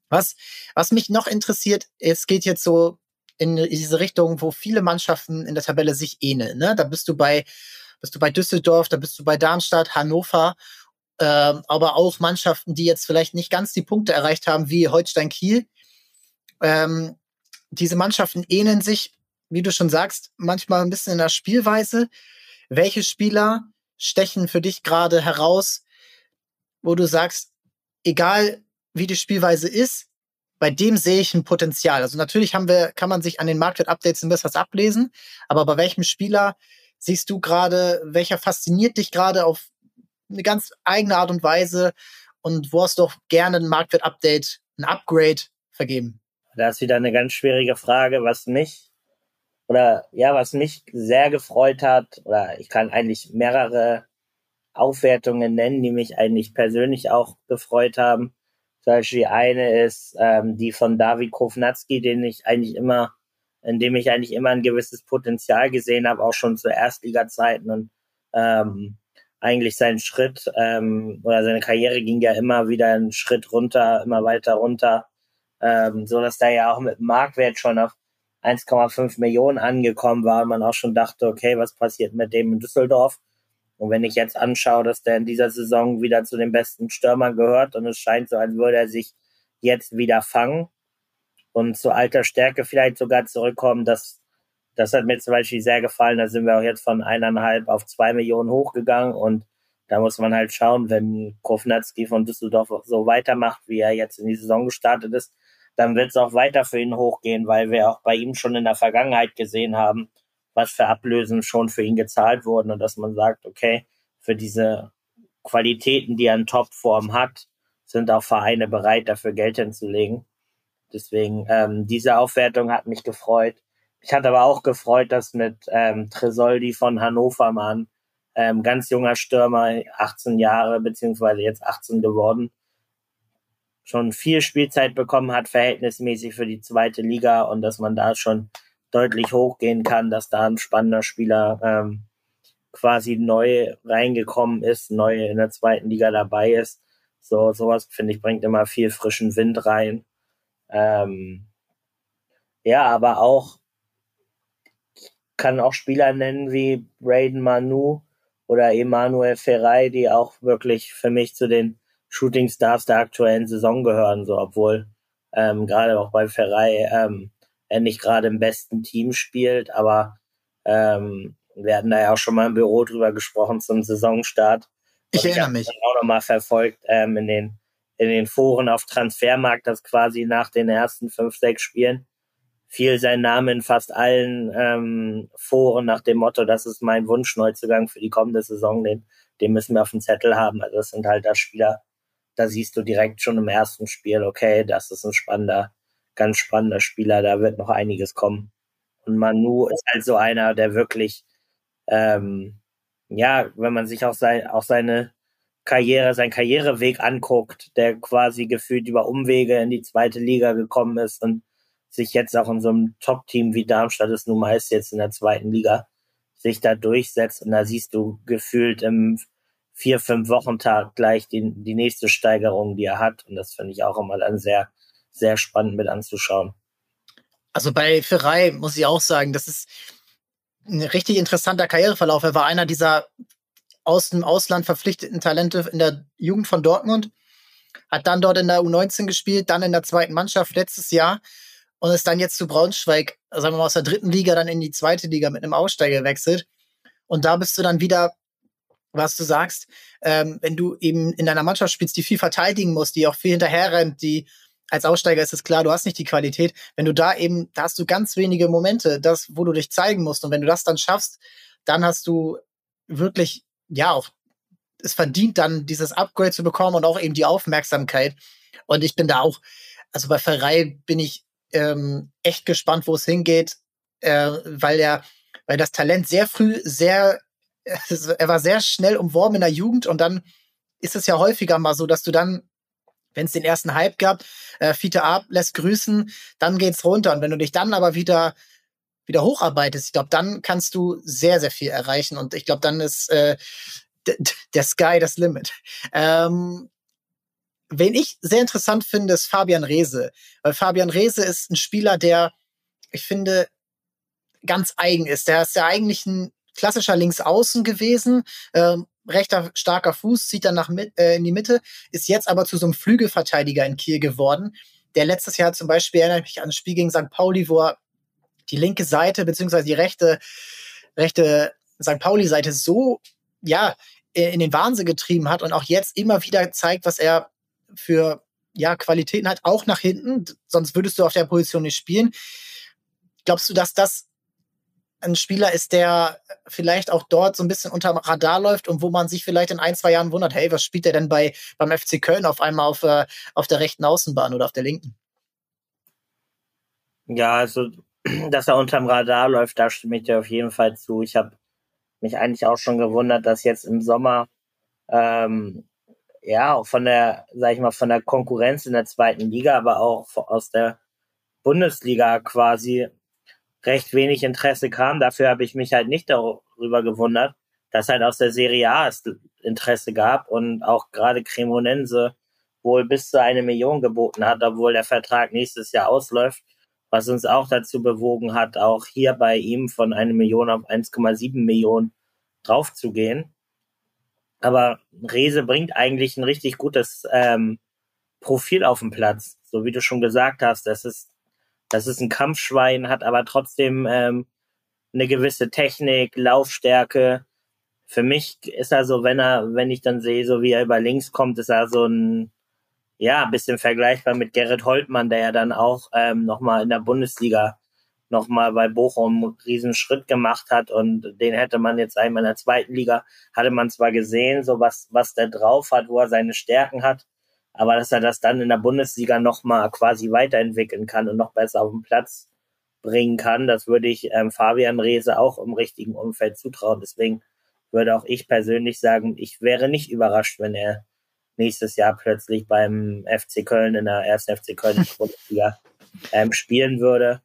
Was, was mich noch interessiert, es geht jetzt so in diese Richtung, wo viele Mannschaften in der Tabelle sich ähneln. Ne? Da bist du bei, bist du bei Düsseldorf, da bist du bei Darmstadt, Hannover, ähm, aber auch Mannschaften, die jetzt vielleicht nicht ganz die Punkte erreicht haben wie Holstein Kiel. Ähm, diese Mannschaften ähneln sich, wie du schon sagst, manchmal ein bisschen in der Spielweise. Welche Spieler stechen für dich gerade heraus, wo du sagst, egal wie die Spielweise ist, bei dem sehe ich ein Potenzial. Also natürlich haben wir, kann man sich an den Marktwert-Updates ein bisschen was ablesen, aber bei welchem Spieler siehst du gerade, welcher fasziniert dich gerade auf eine ganz eigene Art und Weise und wo hast du auch gerne ein Marktwert-Update, ein Upgrade vergeben? Das ist wieder eine ganz schwierige Frage, was mich oder ja, was mich sehr gefreut hat, oder ich kann eigentlich mehrere Aufwertungen nennen, die mich eigentlich persönlich auch gefreut haben. Zum Beispiel die eine ist ähm, die von David Kovnatski, den ich eigentlich immer, in dem ich eigentlich immer ein gewisses Potenzial gesehen habe, auch schon zu Erstliga-Zeiten und ähm, eigentlich sein Schritt ähm, oder seine Karriere ging ja immer wieder einen Schritt runter, immer weiter runter, ähm, so dass da ja auch mit Marktwert schon auf 1,5 Millionen angekommen war und man auch schon dachte, okay, was passiert mit dem in Düsseldorf? Und wenn ich jetzt anschaue, dass der in dieser Saison wieder zu den besten Stürmern gehört und es scheint so, als würde er sich jetzt wieder fangen und zu alter Stärke vielleicht sogar zurückkommen, das, das hat mir zum Beispiel sehr gefallen. Da sind wir auch jetzt von eineinhalb auf zwei Millionen hochgegangen und da muss man halt schauen, wenn Kofnatski von Düsseldorf so weitermacht, wie er jetzt in die Saison gestartet ist, dann wird es auch weiter für ihn hochgehen, weil wir auch bei ihm schon in der Vergangenheit gesehen haben, was für Ablösen schon für ihn gezahlt wurden und dass man sagt, okay, für diese Qualitäten, die er in Topform hat, sind auch Vereine bereit, dafür Geld hinzulegen. Deswegen, ähm, diese Aufwertung hat mich gefreut. Ich hatte aber auch gefreut, dass mit ähm, Tresoldi von Hannover Mann, ähm, ganz junger Stürmer, 18 Jahre, beziehungsweise jetzt 18 geworden, schon viel Spielzeit bekommen hat, verhältnismäßig für die zweite Liga und dass man da schon deutlich hochgehen kann, dass da ein spannender Spieler ähm, quasi neu reingekommen ist, neu in der zweiten Liga dabei ist. So, sowas, finde ich, bringt immer viel frischen Wind rein. Ähm, ja, aber auch kann auch Spieler nennen wie Braden Manu oder Emanuel Ferrei, die auch wirklich für mich zu den Shooting Stars der aktuellen Saison gehören, so obwohl ähm, gerade auch bei Ferrei ähm, er nicht gerade im besten Team spielt, aber ähm, wir hatten da ja auch schon mal im Büro drüber gesprochen zum Saisonstart. Ich erinnere mich. Ich auch nochmal verfolgt ähm, in den in den Foren auf Transfermarkt, dass quasi nach den ersten fünf, sechs Spielen fiel sein Name in fast allen ähm, Foren nach dem Motto, das ist mein Wunschneuzugang für die kommende Saison, den, den müssen wir auf dem Zettel haben. Also das sind halt da Spieler, da siehst du direkt schon im ersten Spiel, okay, das ist ein spannender, ganz spannender Spieler, da wird noch einiges kommen. Und Manu ist halt so einer, der wirklich, ähm, ja, wenn man sich auch, sein, auch seine Karriere, sein Karriereweg anguckt, der quasi gefühlt über Umwege in die zweite Liga gekommen ist und sich jetzt auch in so einem Top-Team wie Darmstadt ist nun meist jetzt in der zweiten Liga, sich da durchsetzt. Und da siehst du gefühlt im vier, fünf Wochentag gleich die, die nächste Steigerung, die er hat. Und das finde ich auch immer dann sehr, sehr spannend mit anzuschauen. Also bei Ferrei muss ich auch sagen, das ist ein richtig interessanter Karriereverlauf. Er war einer dieser aus dem Ausland verpflichteten Talente in der Jugend von Dortmund, hat dann dort in der U19 gespielt, dann in der zweiten Mannschaft letztes Jahr und ist dann jetzt zu Braunschweig, sagen wir mal aus der dritten Liga, dann in die zweite Liga mit einem Aussteiger gewechselt. Und da bist du dann wieder was du sagst, ähm, wenn du eben in deiner Mannschaft spielst, die viel verteidigen muss, die auch viel hinterher rennt, die als Aussteiger ist es klar, du hast nicht die Qualität. Wenn du da eben, da hast du ganz wenige Momente, das, wo du dich zeigen musst. Und wenn du das dann schaffst, dann hast du wirklich, ja, auch, es verdient dann, dieses Upgrade zu bekommen und auch eben die Aufmerksamkeit. Und ich bin da auch, also bei Ferrei bin ich ähm, echt gespannt, wo es hingeht, äh, weil er, weil das Talent sehr früh sehr er war sehr schnell umworben in der Jugend und dann ist es ja häufiger mal so, dass du dann, wenn es den ersten Hype gab, äh, Fiete Ab lässt grüßen, dann geht's runter. Und wenn du dich dann aber wieder wieder hocharbeitest, ich glaube, dann kannst du sehr, sehr viel erreichen. Und ich glaube, dann ist äh, der Sky das Limit. Ähm, wen ich sehr interessant finde, ist Fabian Reese. Weil Fabian Reese ist ein Spieler, der ich finde, ganz eigen ist. Der ist ja eigentlich ein klassischer Linksaußen gewesen, ähm, rechter starker Fuß, zieht dann nach äh, in die Mitte, ist jetzt aber zu so einem Flügelverteidiger in Kiel geworden. Der letztes Jahr zum Beispiel erinnert mich an ein Spiel gegen St. Pauli, wo er die linke Seite beziehungsweise die rechte rechte St. Pauli-Seite so ja in den Wahnsinn getrieben hat und auch jetzt immer wieder zeigt, was er für ja, Qualitäten hat, auch nach hinten. Sonst würdest du auf der Position nicht spielen. Glaubst du, dass das ein Spieler ist, der vielleicht auch dort so ein bisschen unter Radar läuft und wo man sich vielleicht in ein, zwei Jahren wundert, hey, was spielt der denn bei, beim FC Köln auf einmal auf, äh, auf der rechten Außenbahn oder auf der linken? Ja, also, dass er unterm Radar läuft, da stimme ich dir auf jeden Fall zu. Ich habe mich eigentlich auch schon gewundert, dass jetzt im Sommer ähm, ja auch von der, sag ich mal, von der Konkurrenz in der zweiten Liga, aber auch aus der Bundesliga quasi recht wenig Interesse kam. Dafür habe ich mich halt nicht darüber gewundert, dass halt aus der Serie A es Interesse gab und auch gerade Cremonense wohl bis zu eine Million geboten hat, obwohl der Vertrag nächstes Jahr ausläuft, was uns auch dazu bewogen hat, auch hier bei ihm von eine Million auf 1,7 Millionen draufzugehen. Aber Rese bringt eigentlich ein richtig gutes ähm, Profil auf den Platz, so wie du schon gesagt hast. Das ist das ist ein Kampfschwein, hat aber trotzdem ähm, eine gewisse Technik, Laufstärke. Für mich ist er so, wenn er, wenn ich dann sehe, so wie er über links kommt, ist er so ein, ja, bisschen vergleichbar mit Gerrit Holtmann, der ja dann auch ähm, nochmal in der Bundesliga nochmal bei Bochum einen riesen Schritt gemacht hat und den hätte man jetzt einmal in der zweiten Liga, hatte man zwar gesehen, so was, was der drauf hat, wo er seine Stärken hat, aber dass er das dann in der Bundesliga nochmal quasi weiterentwickeln kann und noch besser auf den Platz bringen kann, das würde ich ähm, Fabian Reese auch im richtigen Umfeld zutrauen. Deswegen würde auch ich persönlich sagen, ich wäre nicht überrascht, wenn er nächstes Jahr plötzlich beim FC Köln in der ersten FC Köln Bundesliga ähm, spielen würde.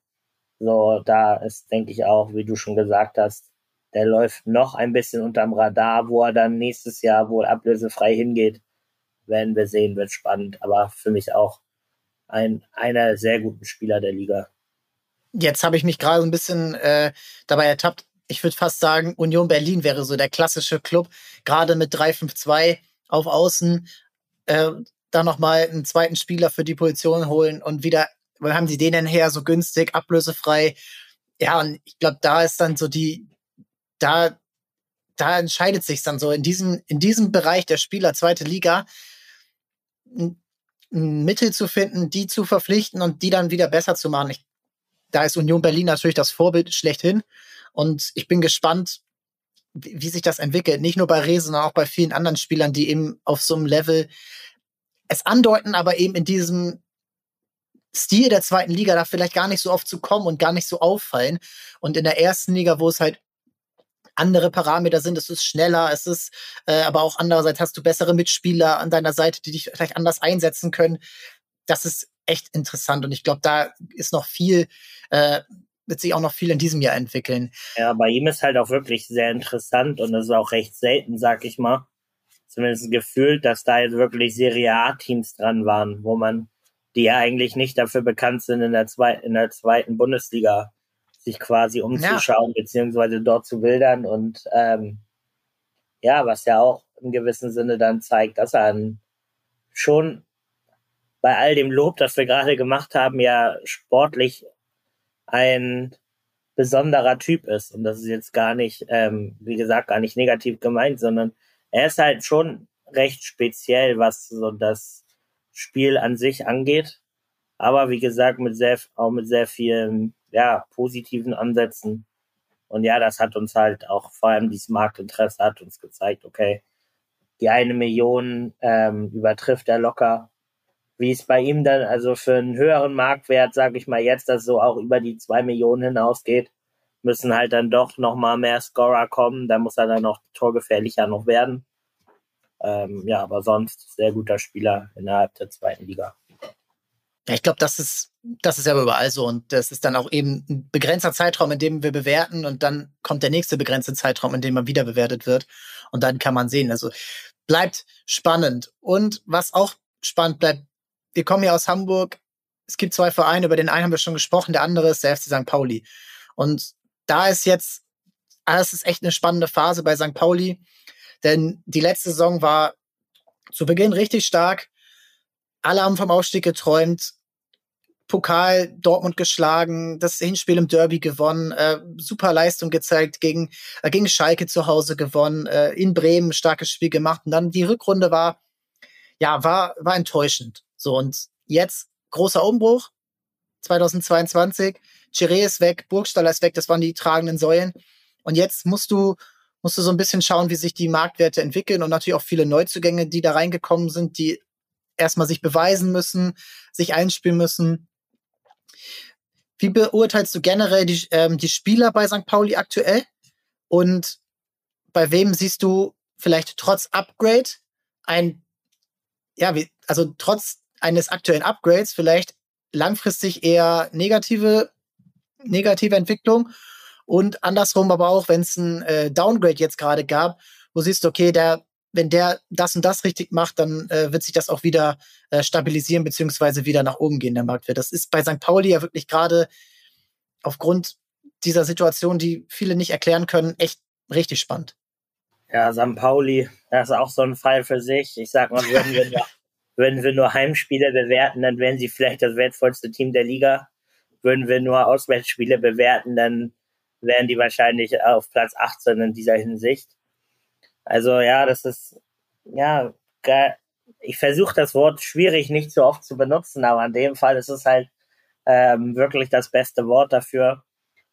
So, da ist, denke ich auch, wie du schon gesagt hast, der läuft noch ein bisschen unterm Radar, wo er dann nächstes Jahr wohl ablösefrei hingeht werden wir sehen, wird spannend, aber für mich auch ein, einer sehr guten Spieler der Liga. Jetzt habe ich mich gerade ein bisschen äh, dabei ertappt. Ich würde fast sagen, Union Berlin wäre so der klassische Club, gerade mit 3-5-2 auf Außen, äh, da nochmal einen zweiten Spieler für die Position holen und wieder, weil haben sie den denn her, so günstig, ablösefrei. Ja, und ich glaube, da ist dann so die, da, da entscheidet sich dann so in diesem, in diesem Bereich der Spieler, zweite Liga, Mittel zu finden, die zu verpflichten und die dann wieder besser zu machen. Ich, da ist Union Berlin natürlich das Vorbild schlechthin. Und ich bin gespannt, wie, wie sich das entwickelt. Nicht nur bei Rese, sondern auch bei vielen anderen Spielern, die eben auf so einem Level es andeuten, aber eben in diesem Stil der zweiten Liga da vielleicht gar nicht so oft zu kommen und gar nicht so auffallen. Und in der ersten Liga, wo es halt andere Parameter sind. Es ist schneller, es ist, äh, aber auch andererseits hast du bessere Mitspieler an deiner Seite, die dich vielleicht anders einsetzen können. Das ist echt interessant und ich glaube, da ist noch viel, äh, wird sich auch noch viel in diesem Jahr entwickeln. Ja, bei ihm ist halt auch wirklich sehr interessant und das ist auch recht selten, sag ich mal. Zumindest gefühlt, dass da jetzt wirklich Serie A-Teams dran waren, wo man, die ja eigentlich nicht dafür bekannt sind, in der, zwei, in der zweiten Bundesliga sich quasi umzuschauen, ja. beziehungsweise dort zu wildern und ähm, ja, was ja auch im gewissen Sinne dann zeigt, dass er schon bei all dem Lob, das wir gerade gemacht haben, ja sportlich ein besonderer Typ ist. Und das ist jetzt gar nicht, ähm, wie gesagt, gar nicht negativ gemeint, sondern er ist halt schon recht speziell, was so das Spiel an sich angeht. Aber wie gesagt, mit sehr, auch mit sehr vielen ja, positiven Ansätzen. Und ja, das hat uns halt auch, vor allem dieses Marktinteresse hat uns gezeigt, okay, die eine Million ähm, übertrifft er locker. Wie es bei ihm dann, also für einen höheren Marktwert, sage ich mal jetzt, dass so auch über die zwei Millionen hinausgeht, müssen halt dann doch nochmal mehr Scorer kommen. Da muss er dann noch torgefährlicher noch werden. Ähm, ja, aber sonst sehr guter Spieler innerhalb der zweiten Liga. Ja, ich glaube, das ist, das ist ja überall so. Und das ist dann auch eben ein begrenzter Zeitraum, in dem wir bewerten. Und dann kommt der nächste begrenzte Zeitraum, in dem man wieder bewertet wird. Und dann kann man sehen. Also bleibt spannend. Und was auch spannend bleibt, wir kommen ja aus Hamburg. es gibt zwei Vereine, über den einen haben wir schon gesprochen, der andere ist der FC St. Pauli. Und da ist jetzt, das ist echt eine spannende Phase bei St. Pauli, denn die letzte Saison war zu Beginn richtig stark. Alle haben vom Aufstieg geträumt. Pokal Dortmund geschlagen, das Hinspiel im Derby gewonnen, äh, super Leistung gezeigt, gegen, äh, gegen Schalke zu Hause gewonnen, äh, in Bremen starkes Spiel gemacht und dann die Rückrunde war, ja, war, war enttäuschend. So und jetzt großer Umbruch, 2022, Chiré ist weg, Burgstaller ist weg, das waren die tragenden Säulen und jetzt musst du musst du so ein bisschen schauen, wie sich die Marktwerte entwickeln und natürlich auch viele Neuzugänge, die da reingekommen sind, die erstmal sich beweisen müssen, sich einspielen müssen. Wie beurteilst du generell die, ähm, die Spieler bei St. Pauli aktuell? Und bei wem siehst du vielleicht trotz Upgrade ein, ja, wie, also trotz eines aktuellen Upgrades vielleicht langfristig eher negative, negative Entwicklung und andersrum aber auch, wenn es ein äh, Downgrade jetzt gerade gab, wo siehst du, okay, der wenn der das und das richtig macht, dann äh, wird sich das auch wieder äh, stabilisieren beziehungsweise wieder nach oben gehen, der Marktwert. Das ist bei St. Pauli ja wirklich gerade aufgrund dieser Situation, die viele nicht erklären können, echt richtig spannend. Ja, St. Pauli, das ist auch so ein Fall für sich. Ich sag mal, würden wir nur, würden wir nur Heimspiele bewerten, dann wären sie vielleicht das wertvollste Team der Liga. Würden wir nur Auswärtsspiele bewerten, dann wären die wahrscheinlich auf Platz 18 in dieser Hinsicht. Also ja, das ist, ja, ich versuche das Wort schwierig nicht so oft zu benutzen, aber in dem Fall ist es halt ähm, wirklich das beste Wort dafür.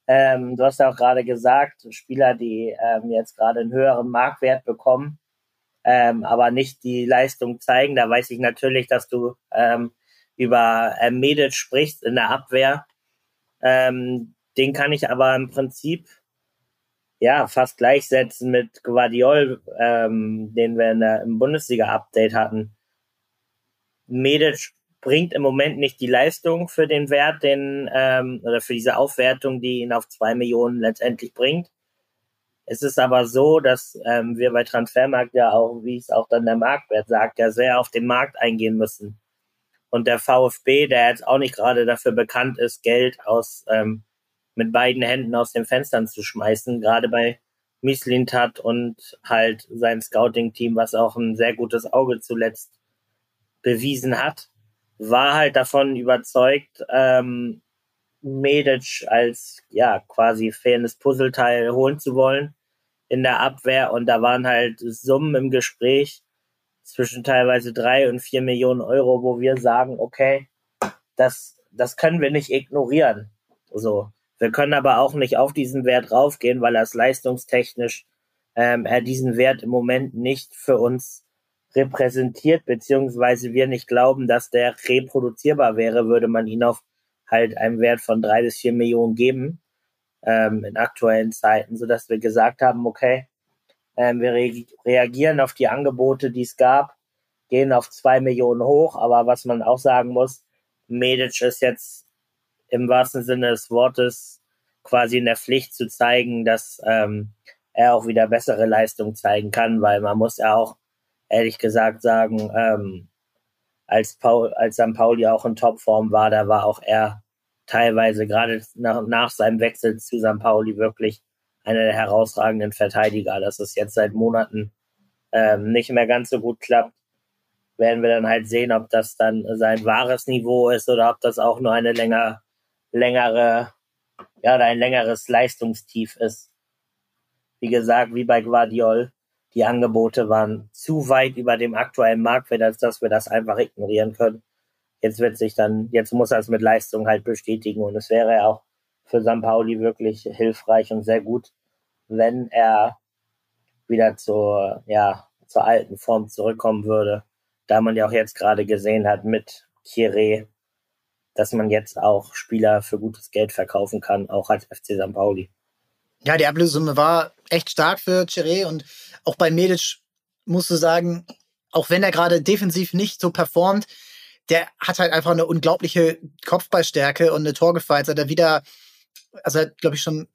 Ähm, du hast ja auch gerade gesagt, Spieler, die ähm, jetzt gerade einen höheren Marktwert bekommen, ähm, aber nicht die Leistung zeigen. Da weiß ich natürlich, dass du ähm, über äh, Medic sprichst in der Abwehr. Ähm, den kann ich aber im Prinzip ja, fast gleichsetzen mit Guardiol, ähm, den wir in der, im Bundesliga-Update hatten. Medic bringt im Moment nicht die Leistung für den Wert, den, ähm, oder für diese Aufwertung, die ihn auf zwei Millionen letztendlich bringt. Es ist aber so, dass ähm, wir bei Transfermarkt ja auch, wie es auch dann der Marktwert sagt, ja sehr auf den Markt eingehen müssen. Und der VfB, der jetzt auch nicht gerade dafür bekannt ist, Geld aus ähm, mit beiden Händen aus den Fenstern zu schmeißen, gerade bei Mislintat und halt sein Scouting-Team, was auch ein sehr gutes Auge zuletzt bewiesen hat, war halt davon überzeugt, ähm, Medic als ja quasi fairendes Puzzleteil holen zu wollen in der Abwehr und da waren halt Summen im Gespräch zwischen teilweise drei und vier Millionen Euro, wo wir sagen, okay, das das können wir nicht ignorieren. So wir können aber auch nicht auf diesen Wert raufgehen, weil das leistungstechnisch ähm, er diesen Wert im Moment nicht für uns repräsentiert, beziehungsweise wir nicht glauben, dass der reproduzierbar wäre, würde man ihn auf halt einem Wert von drei bis vier Millionen geben ähm, in aktuellen Zeiten, so dass wir gesagt haben, okay, ähm, wir re reagieren auf die Angebote, die es gab, gehen auf zwei Millionen hoch, aber was man auch sagen muss, Medic ist jetzt im wahrsten Sinne des Wortes quasi in der Pflicht zu zeigen, dass ähm, er auch wieder bessere Leistung zeigen kann, weil man muss ja auch ehrlich gesagt sagen, ähm, als Paul, als St. Pauli auch in Topform war, da war auch er teilweise gerade nach, nach seinem Wechsel zu St. Pauli wirklich einer der herausragenden Verteidiger. Dass es jetzt seit Monaten ähm, nicht mehr ganz so gut klappt, werden wir dann halt sehen, ob das dann sein wahres Niveau ist oder ob das auch nur eine länger längere, ja, ein längeres Leistungstief ist. Wie gesagt, wie bei Guardiol, die Angebote waren zu weit über dem aktuellen Marktwert, als dass wir das einfach ignorieren können. Jetzt wird sich dann, jetzt muss er es mit Leistung halt bestätigen und es wäre auch für St. Pauli wirklich hilfreich und sehr gut, wenn er wieder zur, ja, zur alten Form zurückkommen würde, da man ja auch jetzt gerade gesehen hat mit Kire, dass man jetzt auch Spieler für gutes Geld verkaufen kann, auch als FC St. Pauli. Ja, die Ablösesumme war echt stark für Chiré und auch bei Medic musst du sagen, auch wenn er gerade defensiv nicht so performt, der hat halt einfach eine unglaubliche Kopfballstärke und eine Torgefalter, der wieder, also glaube ich schon,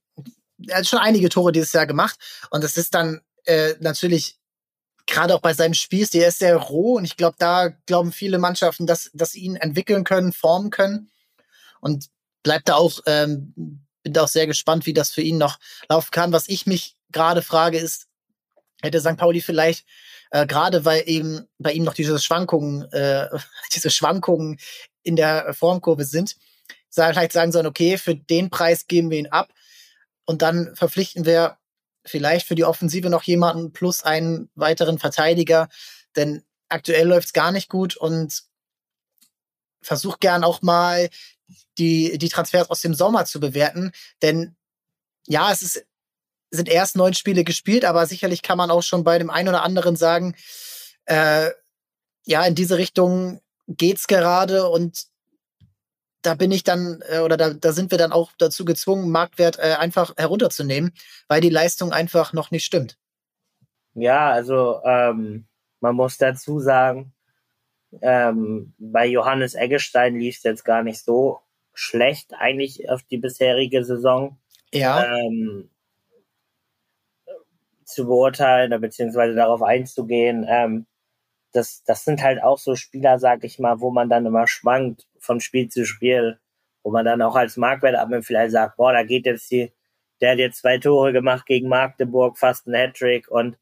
er hat schon einige Tore dieses Jahr gemacht und das ist dann äh, natürlich gerade auch bei seinem Spielstil, der ist sehr roh und ich glaube, da glauben viele Mannschaften, dass, dass sie ihn entwickeln können, formen können. und bleibt da auch, ähm, bin da auch sehr gespannt, wie das für ihn noch laufen kann. Was ich mich gerade frage, ist, hätte St. Pauli vielleicht äh, gerade weil eben bei ihm noch diese Schwankungen, äh, diese Schwankungen in der Formkurve sind, vielleicht sagen sollen, okay, für den Preis geben wir ihn ab und dann verpflichten wir vielleicht für die Offensive noch jemanden plus einen weiteren Verteidiger, denn aktuell läuft es gar nicht gut und versuch gern auch mal die, die Transfers aus dem Sommer zu bewerten, denn ja, es ist, sind erst neun Spiele gespielt, aber sicherlich kann man auch schon bei dem einen oder anderen sagen, äh, ja, in diese Richtung geht's gerade und da bin ich dann, äh, oder da, da sind wir dann auch dazu gezwungen, Marktwert äh, einfach herunterzunehmen, weil die Leistung einfach noch nicht stimmt. Ja, also ähm, man muss dazu sagen, ähm, bei Johannes Eggestein lief es jetzt gar nicht so schlecht eigentlich auf die bisherige Saison. Ja. Ähm, zu beurteilen, beziehungsweise darauf einzugehen. Ähm, das, das sind halt auch so Spieler, sag ich mal, wo man dann immer schwankt von Spiel zu Spiel, wo man dann auch als Marktwertabnehmer vielleicht sagt, boah, da geht jetzt die, der hat jetzt zwei Tore gemacht gegen Magdeburg, fast ein Hattrick und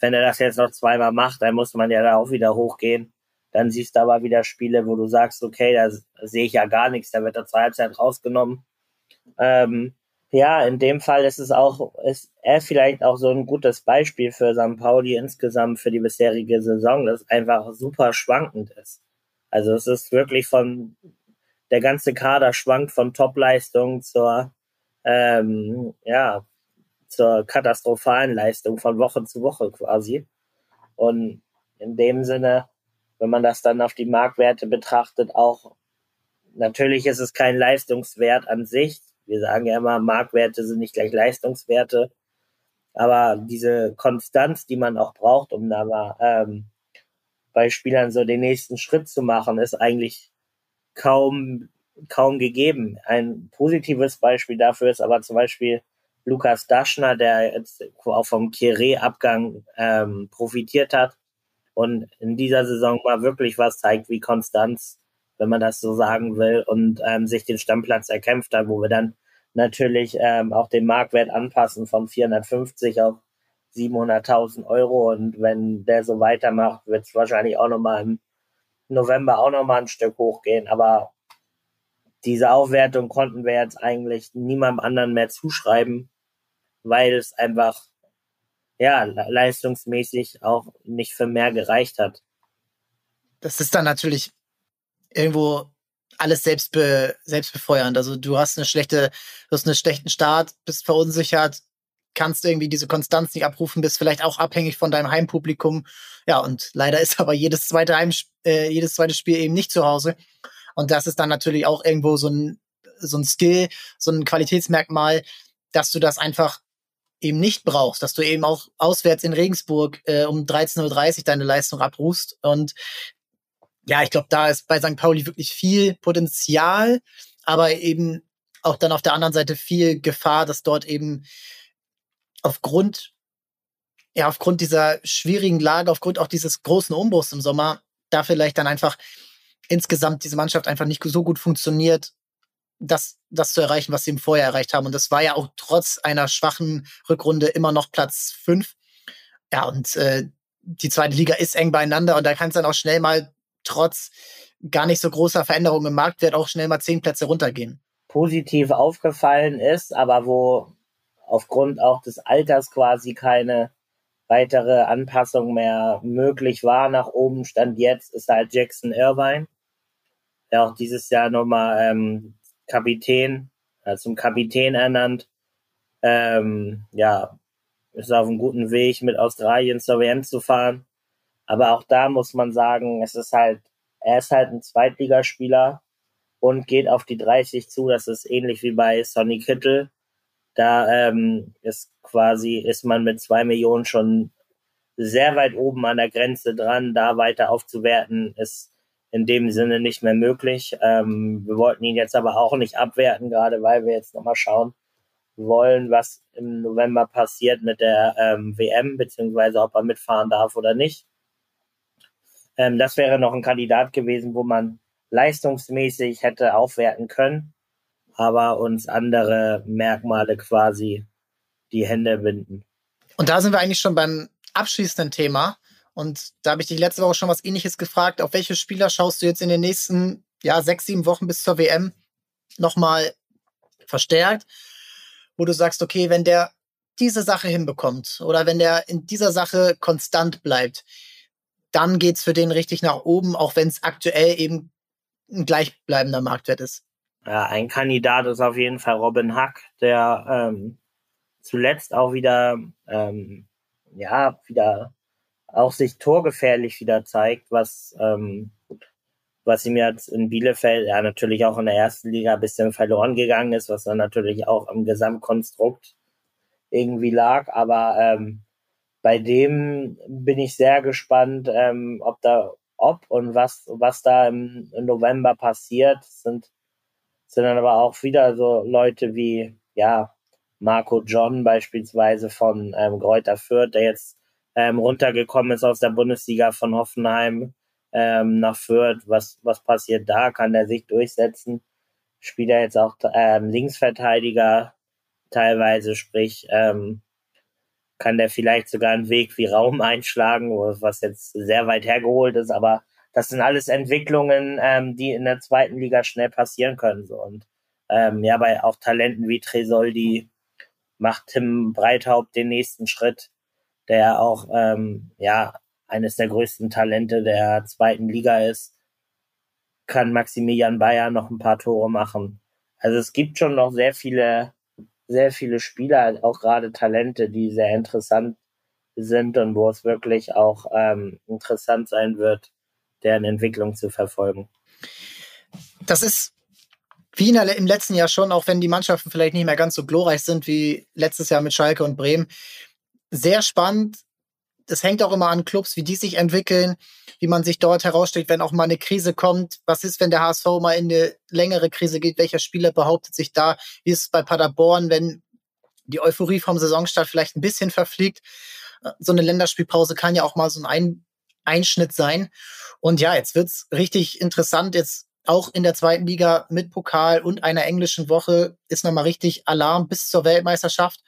wenn er das jetzt noch zweimal macht, dann muss man ja da auch wieder hochgehen. Dann siehst du aber wieder Spiele, wo du sagst, okay, da sehe ich ja gar nichts, da wird er zur Halbzeit rausgenommen. Ähm, ja, in dem Fall ist es auch, ist er vielleicht auch so ein gutes Beispiel für St. Pauli insgesamt für die bisherige Saison, das einfach super schwankend ist. Also es ist wirklich von, der ganze Kader schwankt von Topleistung zur, ähm, ja, zur katastrophalen Leistung von Woche zu Woche quasi. Und in dem Sinne, wenn man das dann auf die Marktwerte betrachtet, auch natürlich ist es kein Leistungswert an sich, wir sagen ja immer, Marktwerte sind nicht gleich Leistungswerte. Aber diese Konstanz, die man auch braucht, um da mal ähm, bei Spielern so den nächsten Schritt zu machen, ist eigentlich kaum, kaum gegeben. Ein positives Beispiel dafür ist aber zum Beispiel Lukas Daschner, der jetzt auch vom Kieré-Abgang ähm, profitiert hat und in dieser Saison mal wirklich was zeigt, wie Konstanz wenn man das so sagen will, und ähm, sich den Stammplatz erkämpft hat, wo wir dann natürlich ähm, auch den Marktwert anpassen von 450 auf 700.000 Euro. Und wenn der so weitermacht, wird es wahrscheinlich auch nochmal im November auch nochmal ein Stück hochgehen. Aber diese Aufwertung konnten wir jetzt eigentlich niemandem anderen mehr zuschreiben, weil es einfach ja leistungsmäßig auch nicht für mehr gereicht hat. Das ist dann natürlich irgendwo alles selbst, be. Also du hast eine schlechte, du hast einen schlechten Start, bist verunsichert, kannst irgendwie diese Konstanz nicht abrufen, bist vielleicht auch abhängig von deinem Heimpublikum. Ja, und leider ist aber jedes zweite Heim, äh, jedes zweite Spiel eben nicht zu Hause. Und das ist dann natürlich auch irgendwo so ein, so ein Skill, so ein Qualitätsmerkmal, dass du das einfach eben nicht brauchst, dass du eben auch auswärts in Regensburg äh, um 13.30 Uhr deine Leistung abrufst. Und ja, ich glaube, da ist bei St. Pauli wirklich viel Potenzial, aber eben auch dann auf der anderen Seite viel Gefahr, dass dort eben aufgrund, ja, aufgrund dieser schwierigen Lage, aufgrund auch dieses großen Umbruchs im Sommer, da vielleicht dann einfach insgesamt diese Mannschaft einfach nicht so gut funktioniert, das, das zu erreichen, was sie im Vorjahr erreicht haben. Und das war ja auch trotz einer schwachen Rückrunde immer noch Platz fünf. Ja, und äh, die zweite Liga ist eng beieinander und da kann es dann auch schnell mal trotz gar nicht so großer Veränderungen im Marktwert auch schnell mal zehn Plätze runtergehen. Positiv aufgefallen ist, aber wo aufgrund auch des Alters quasi keine weitere Anpassung mehr möglich war nach oben, stand jetzt, ist halt Jackson Irvine, der auch dieses Jahr nochmal ähm, Kapitän, äh, zum Kapitän ernannt. Ähm, ja, ist auf einem guten Weg, mit Australien zur WM zu fahren. Aber auch da muss man sagen, es ist halt, er ist halt ein Zweitligaspieler und geht auf die 30 zu. Das ist ähnlich wie bei Sonny Kittel. Da ähm, ist quasi, ist man mit zwei Millionen schon sehr weit oben an der Grenze dran. Da weiter aufzuwerten, ist in dem Sinne nicht mehr möglich. Ähm, wir wollten ihn jetzt aber auch nicht abwerten, gerade weil wir jetzt nochmal schauen wollen, was im November passiert mit der ähm, WM, beziehungsweise ob er mitfahren darf oder nicht. Ähm, das wäre noch ein Kandidat gewesen, wo man leistungsmäßig hätte aufwerten können. Aber uns andere Merkmale quasi die Hände binden. Und da sind wir eigentlich schon beim abschließenden Thema. Und da habe ich dich letzte Woche schon was ähnliches gefragt. Auf welche Spieler schaust du jetzt in den nächsten ja, sechs, sieben Wochen bis zur WM nochmal verstärkt, wo du sagst, okay, wenn der diese Sache hinbekommt oder wenn der in dieser Sache konstant bleibt, dann geht's für den richtig nach oben, auch wenn es aktuell eben ein gleichbleibender Marktwert ist. Ja, ein Kandidat ist auf jeden Fall Robin Hack, der ähm, zuletzt auch wieder, ähm, ja, wieder auch sich torgefährlich wieder zeigt, was, ähm, was ihm jetzt in Bielefeld, ja, natürlich auch in der ersten Liga ein bisschen verloren gegangen ist, was dann natürlich auch am Gesamtkonstrukt irgendwie lag, aber ähm, bei dem bin ich sehr gespannt, ähm, ob da, ob und was, was da im, im November passiert. Das sind, sind dann aber auch wieder so Leute wie, ja, Marco John beispielsweise von ähm, Greuther Fürth, der jetzt ähm, runtergekommen ist aus der Bundesliga von Hoffenheim ähm, nach Fürth. Was, was passiert da? Kann der sich durchsetzen? Spielt er jetzt auch ähm, Linksverteidiger teilweise, sprich, ähm, kann der vielleicht sogar einen Weg wie Raum einschlagen, was jetzt sehr weit hergeholt ist, aber das sind alles Entwicklungen, ähm, die in der zweiten Liga schnell passieren können. So. Und ähm, ja, bei auch Talenten wie Tresoldi macht Tim Breithaupt den nächsten Schritt, der auch ähm, ja eines der größten Talente der zweiten Liga ist. Kann Maximilian Bayer noch ein paar Tore machen. Also es gibt schon noch sehr viele sehr viele Spieler, auch gerade Talente, die sehr interessant sind und wo es wirklich auch ähm, interessant sein wird, deren Entwicklung zu verfolgen. Das ist wie der, im letzten Jahr schon, auch wenn die Mannschaften vielleicht nicht mehr ganz so glorreich sind wie letztes Jahr mit Schalke und Bremen. Sehr spannend, das hängt auch immer an Clubs, wie die sich entwickeln, wie man sich dort herausstellt, wenn auch mal eine Krise kommt. Was ist, wenn der HSV mal in eine längere Krise geht? Welcher Spieler behauptet sich da? Wie ist es bei Paderborn, wenn die Euphorie vom Saisonstart vielleicht ein bisschen verfliegt? So eine Länderspielpause kann ja auch mal so ein Einschnitt sein. Und ja, jetzt wird's richtig interessant. Jetzt auch in der zweiten Liga mit Pokal und einer englischen Woche ist nochmal richtig Alarm bis zur Weltmeisterschaft.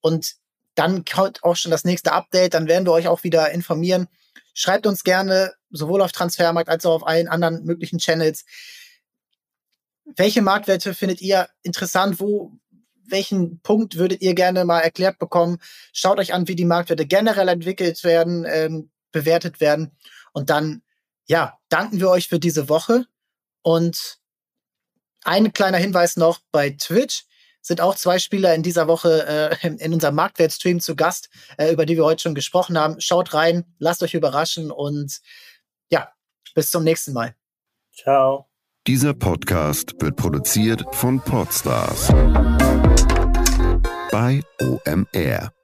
Und dann kommt auch schon das nächste Update. Dann werden wir euch auch wieder informieren. Schreibt uns gerne sowohl auf Transfermarkt als auch auf allen anderen möglichen Channels. Welche Marktwerte findet ihr interessant? Wo, welchen Punkt würdet ihr gerne mal erklärt bekommen? Schaut euch an, wie die Marktwerte generell entwickelt werden, ähm, bewertet werden. Und dann, ja, danken wir euch für diese Woche. Und ein kleiner Hinweis noch bei Twitch sind auch zwei Spieler in dieser Woche äh, in unserem Marktwertstream zu Gast, äh, über die wir heute schon gesprochen haben. Schaut rein, lasst euch überraschen und ja, bis zum nächsten Mal. Ciao. Dieser Podcast wird produziert von Podstars bei OMR.